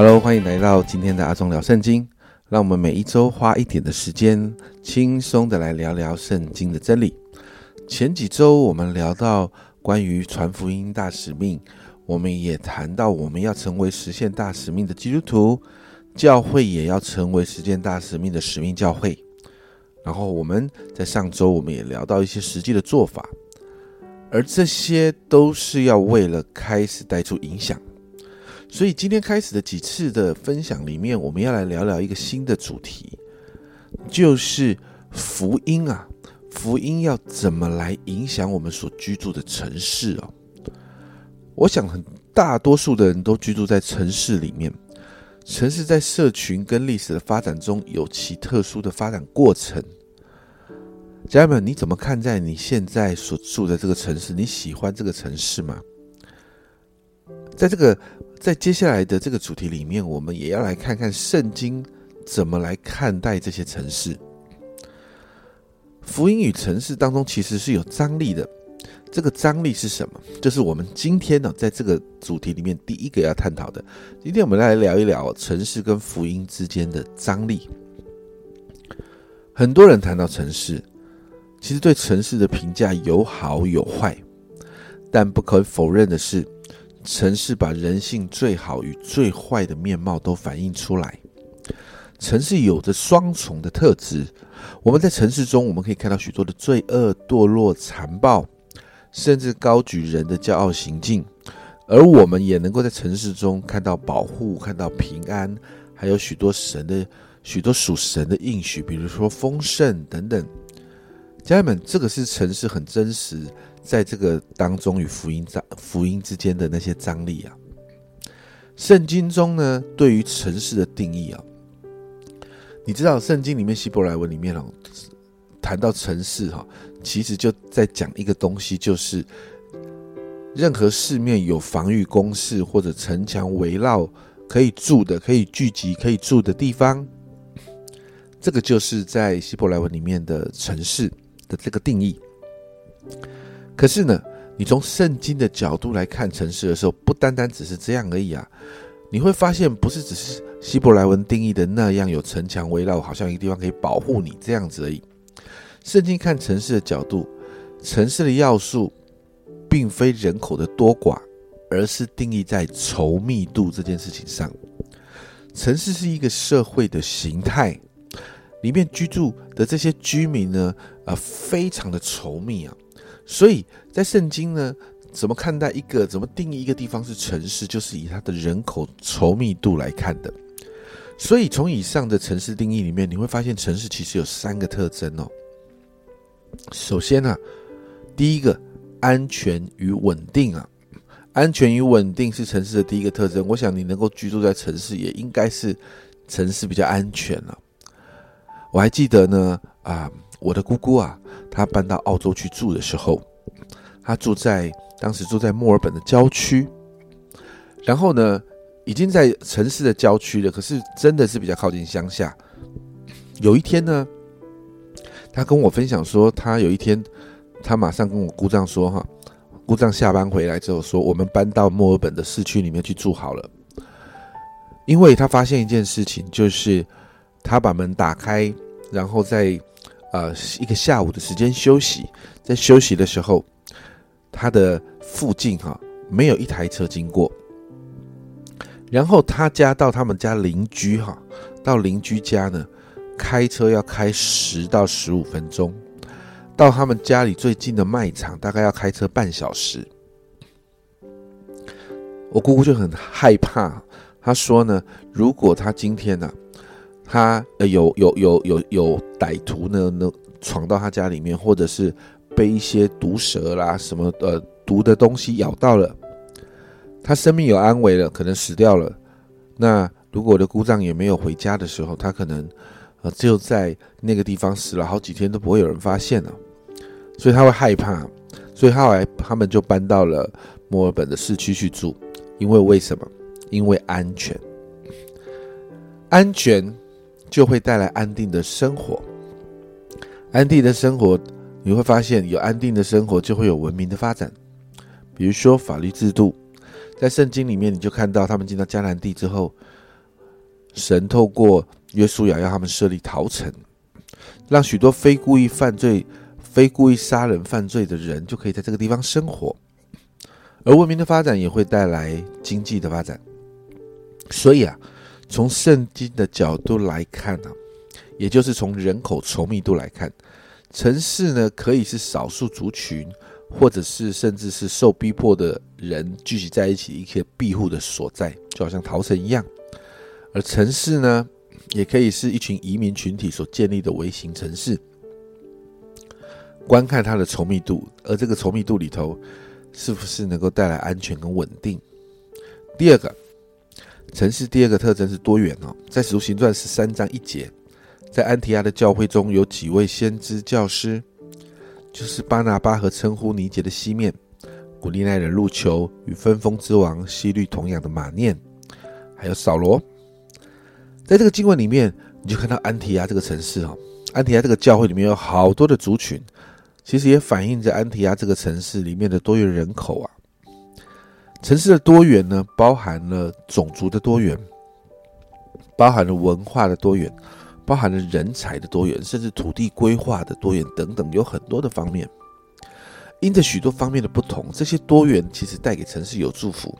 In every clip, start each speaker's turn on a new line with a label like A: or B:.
A: Hello，欢迎来到今天的阿忠聊圣经。让我们每一周花一点的时间，轻松的来聊聊圣经的真理。前几周我们聊到关于传福音大使命，我们也谈到我们要成为实现大使命的基督徒，教会也要成为实现大使命的使命教会。然后我们在上周我们也聊到一些实际的做法，而这些都是要为了开始带出影响。所以今天开始的几次的分享里面，我们要来聊聊一个新的主题，就是福音啊，福音要怎么来影响我们所居住的城市哦？我想很大多数的人都居住在城市里面，城市在社群跟历史的发展中有其特殊的发展过程。家人们，你怎么看待你现在所住的这个城市？你喜欢这个城市吗？在这个。在接下来的这个主题里面，我们也要来看看圣经怎么来看待这些城市。福音与城市当中其实是有张力的，这个张力是什么？就是我们今天呢，在这个主题里面第一个要探讨的。今天我们来聊一聊城市跟福音之间的张力。很多人谈到城市，其实对城市的评价有好有坏，但不可否认的是。城市把人性最好与最坏的面貌都反映出来。城市有着双重的特质。我们在城市中，我们可以看到许多的罪恶、堕落、残暴，甚至高举人的骄傲行径；而我们也能够在城市中看到保护、看到平安，还有许多神的许多属神的应许，比如说丰盛等等。家人们，这个是城市很真实。在这个当中与福音张福音之间的那些张力啊，圣经中呢对于城市的定义啊，你知道圣经里面希伯来文里面哦，谈到城市哈，其实就在讲一个东西，就是任何市面有防御工事或者城墙围绕可以住的、可以聚集、可以住的地方，这个就是在希伯来文里面的城市的这个定义。可是呢，你从圣经的角度来看城市的时候，不单单只是这样而已啊！你会发现，不是只是希伯来文定义的那样，有城墙围绕，好像一个地方可以保护你这样子而已。圣经看城市的角度，城市的要素并非人口的多寡，而是定义在稠密度这件事情上。城市是一个社会的形态，里面居住的这些居民呢，呃，非常的稠密啊。所以在圣经呢，怎么看待一个，怎么定义一个地方是城市，就是以它的人口稠密度来看的。所以从以上的城市定义里面，你会发现城市其实有三个特征哦。首先呢，第一个安全与稳定啊，安全与稳定是城市的第一个特征。我想你能够居住在城市，也应该是城市比较安全了。我还记得呢，啊，我的姑姑啊。她搬到澳洲去住的时候，她住在当时住在墨尔本的郊区，然后呢，已经在城市的郊区了，可是真的是比较靠近乡下。有一天呢，她跟我分享说，她有一天，她马上跟我姑丈说：“哈，姑丈下班回来之后说，我们搬到墨尔本的市区里面去住好了。”因为他发现一件事情，就是他把门打开，然后在。呃，一个下午的时间休息，在休息的时候，他的附近哈没有一台车经过。然后他家到他们家邻居哈，到邻居家呢，开车要开十到十五分钟，到他们家里最近的卖场大概要开车半小时。我姑姑就很害怕，她说呢，如果她今天呢。他呃有有有有有歹徒呢，能闯到他家里面，或者是被一些毒蛇啦什么呃毒的东西咬到了，他生命有安危了，可能死掉了。那如果我的姑丈也没有回家的时候，他可能呃就在那个地方死了好几天都不会有人发现了，所以他会害怕，所以后来他们就搬到了墨尔本的市区去住，因为为什么？因为安全，安全。就会带来安定的生活，安定的生活，你会发现有安定的生活就会有文明的发展。比如说法律制度，在圣经里面你就看到他们进到迦南地之后，神透过约书亚要他们设立逃城，让许多非故意犯罪、非故意杀人犯罪的人就可以在这个地方生活，而文明的发展也会带来经济的发展。所以啊，从圣经的角度来看呢，也就是从人口稠密度来看，城市呢可以是少数族群，或者是甚至是受逼迫的人聚集在一起一些庇护的所在，就好像逃城一样；而城市呢，也可以是一群移民群体所建立的微型城市。观看它的稠密度，而这个稠密度里头，是不是能够带来安全跟稳定？第二个。城市第二个特征是多元哦，在使徒行传十三章一节，在安提亚的教会中有几位先知教师，就是巴拿巴和称呼尼杰的西面，古利奈人路球与分封之王西律同样的马念，还有扫罗。在这个经文里面，你就看到安提亚这个城市哦，安提亚这个教会里面有好多的族群，其实也反映着安提亚这个城市里面的多元人口啊。城市的多元呢，包含了种族的多元，包含了文化的多元，包含了人才的多元，甚至土地规划的多元等等，有很多的方面。因着许多方面的不同，这些多元其实带给城市有祝福，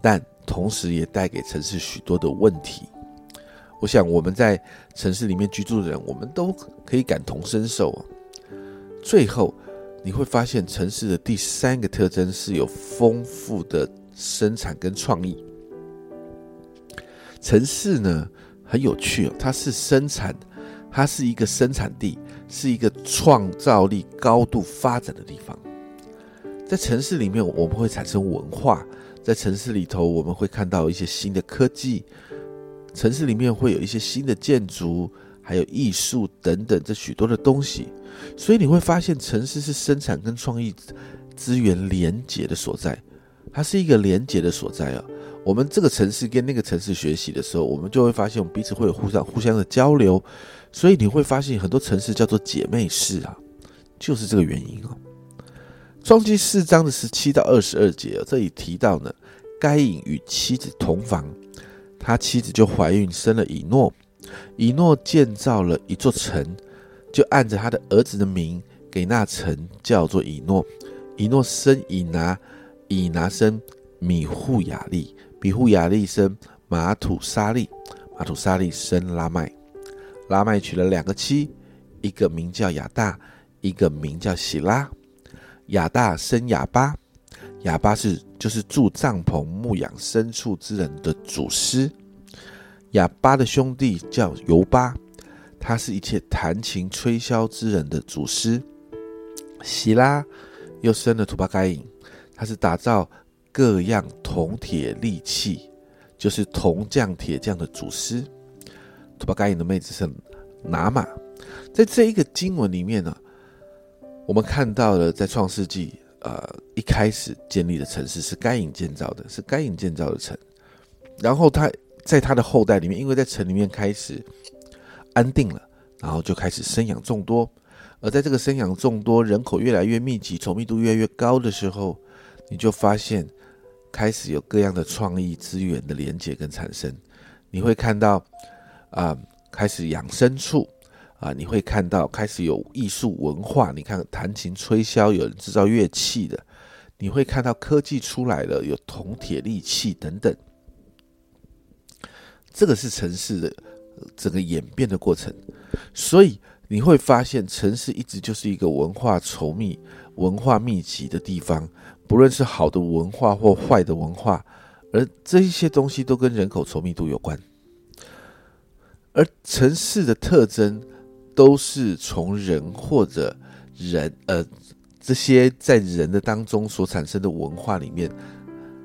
A: 但同时也带给城市许多的问题。我想我们在城市里面居住的人，我们都可以感同身受。最后。你会发现城市的第三个特征是有丰富的生产跟创意。城市呢很有趣哦，它是生产，它是一个生产地，是一个创造力高度发展的地方。在城市里面，我们会产生文化；在城市里头，我们会看到一些新的科技。城市里面会有一些新的建筑。还有艺术等等，这许多的东西，所以你会发现，城市是生产跟创意资源连结的所在，它是一个连结的所在啊。我们这个城市跟那个城市学习的时候，我们就会发现，我们彼此会有互相互相的交流，所以你会发现，很多城市叫做姐妹市啊，就是这个原因哦。创记四章的十七到二十二节，这里提到呢，该隐与妻子同房，他妻子就怀孕生了以诺。以诺建造了一座城，就按着他的儿子的名给那城叫做以诺。以诺生以拿，以拿生米户雅利，米户雅利生马土沙利，马土沙利生拉麦。拉麦娶了两个妻，一个名叫亚大，一个名叫喜拉。亚大生亚巴，亚巴是就是住帐篷牧养牲畜之人的祖师。哑巴的兄弟叫尤巴，他是一切弹琴吹箫之人的祖师。希拉又生了土巴盖隐，他是打造各样铜铁利器，就是铜匠铁匠的祖师。土巴盖隐的妹子是拿玛。在这一个经文里面呢，我们看到了在创世纪，呃，一开始建立的城市是该隐建造的，是该隐建造的城，然后他。在他的后代里面，因为在城里面开始安定了，然后就开始生养众多。而在这个生养众多、人口越来越密集、稠密度越来越高的时候，你就发现开始有各样的创意资源的连接跟产生。你会看到啊，开始养牲畜啊，你会看到开始有艺术文化。你看弹琴吹箫，有人制造乐器的，你会看到科技出来了，有铜铁利器等等。这个是城市的整个演变的过程，所以你会发现，城市一直就是一个文化稠密、文化密集的地方。不论是好的文化或坏的文化，而这一些东西都跟人口稠密度有关。而城市的特征都是从人或者人呃这些在人的当中所产生的文化里面，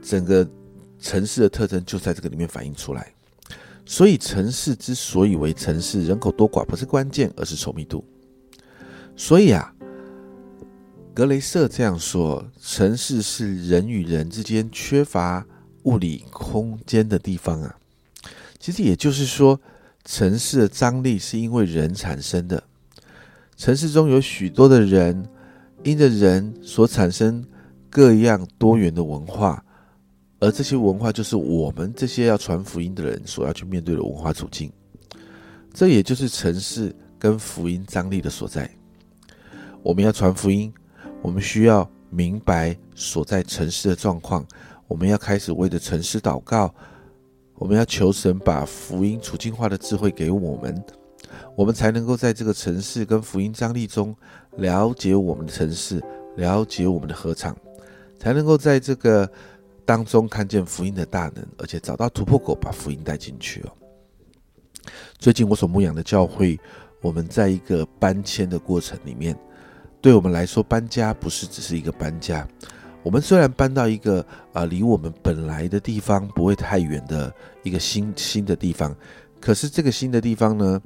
A: 整个城市的特征就在这个里面反映出来。所以，城市之所以为城市，人口多寡不是关键，而是稠密度。所以啊，格雷瑟这样说：城市是人与人之间缺乏物理空间的地方啊。其实也就是说，城市的张力是因为人产生的。城市中有许多的人，因着人所产生各样多元的文化，而这些文化就是我们这些要传福音的人所要去面对的文化处境。这也就是城市跟福音张力的所在。我们要传福音，我们需要明白所在城市的状况，我们要开始为着城市祷告，我们要求神把福音处境化的智慧给我们，我们才能够在这个城市跟福音张力中了解我们的城市，了解我们的合场，才能够在这个当中看见福音的大能，而且找到突破口，把福音带进去哦。最近我所牧养的教会，我们在一个搬迁的过程里面，对我们来说，搬家不是只是一个搬家。我们虽然搬到一个啊离我们本来的地方不会太远的一个新新的地方，可是这个新的地方呢，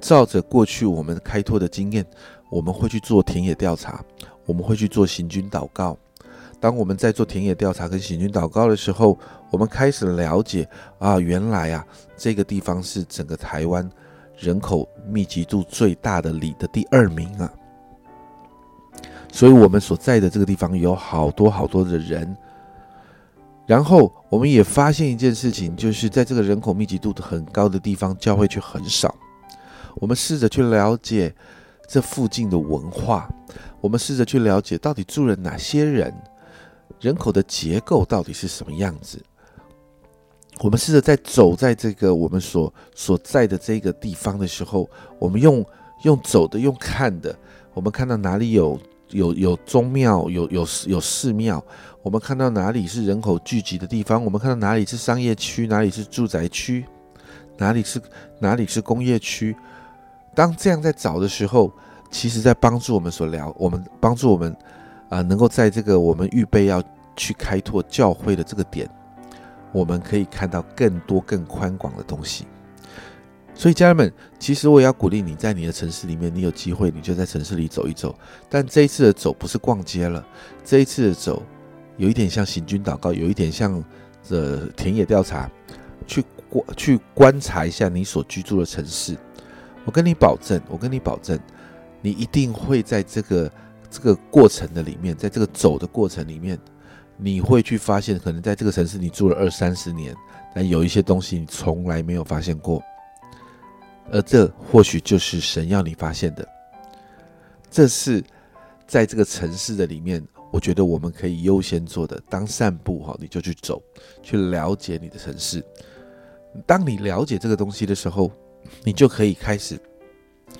A: 照着过去我们开拓的经验，我们会去做田野调查，我们会去做行军祷告。当我们在做田野调查跟行军祷告的时候，我们开始了解啊，原来啊，这个地方是整个台湾人口密集度最大的里的第二名啊。所以，我们所在的这个地方有好多好多的人。然后，我们也发现一件事情，就是在这个人口密集度很高的地方，教会却很少。我们试着去了解这附近的文化，我们试着去了解到底住了哪些人。人口的结构到底是什么样子？我们试着在走在这个我们所所在的这个地方的时候，我们用用走的，用看的，我们看到哪里有有有宗庙，有有有寺庙，我们看到哪里是人口聚集的地方，我们看到哪里是商业区，哪里是住宅区，哪里是哪里是工业区。当这样在找的时候，其实在帮助我们所聊，我们帮助我们。啊，能够在这个我们预备要去开拓教会的这个点，我们可以看到更多更宽广的东西。所以，家人们，其实我也要鼓励你在你的城市里面，你有机会你就在城市里走一走。但这一次的走不是逛街了，这一次的走有一点像行军祷告，有一点像这田野调查，去观去观察一下你所居住的城市。我跟你保证，我跟你保证，你一定会在这个。这个过程的里面，在这个走的过程里面，你会去发现，可能在这个城市你住了二三十年，但有一些东西你从来没有发现过，而这或许就是神要你发现的。这是在这个城市的里面，我觉得我们可以优先做的。当散步哈，你就去走，去了解你的城市。当你了解这个东西的时候，你就可以开始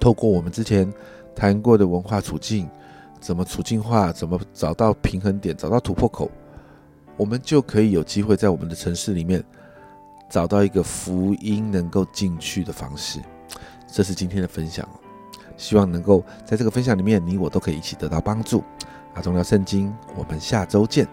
A: 透过我们之前谈过的文化处境。怎么处境化？怎么找到平衡点？找到突破口，我们就可以有机会在我们的城市里面找到一个福音能够进去的方式。这是今天的分享，希望能够在这个分享里面，你我都可以一起得到帮助。阿忠聊圣经，我们下周见。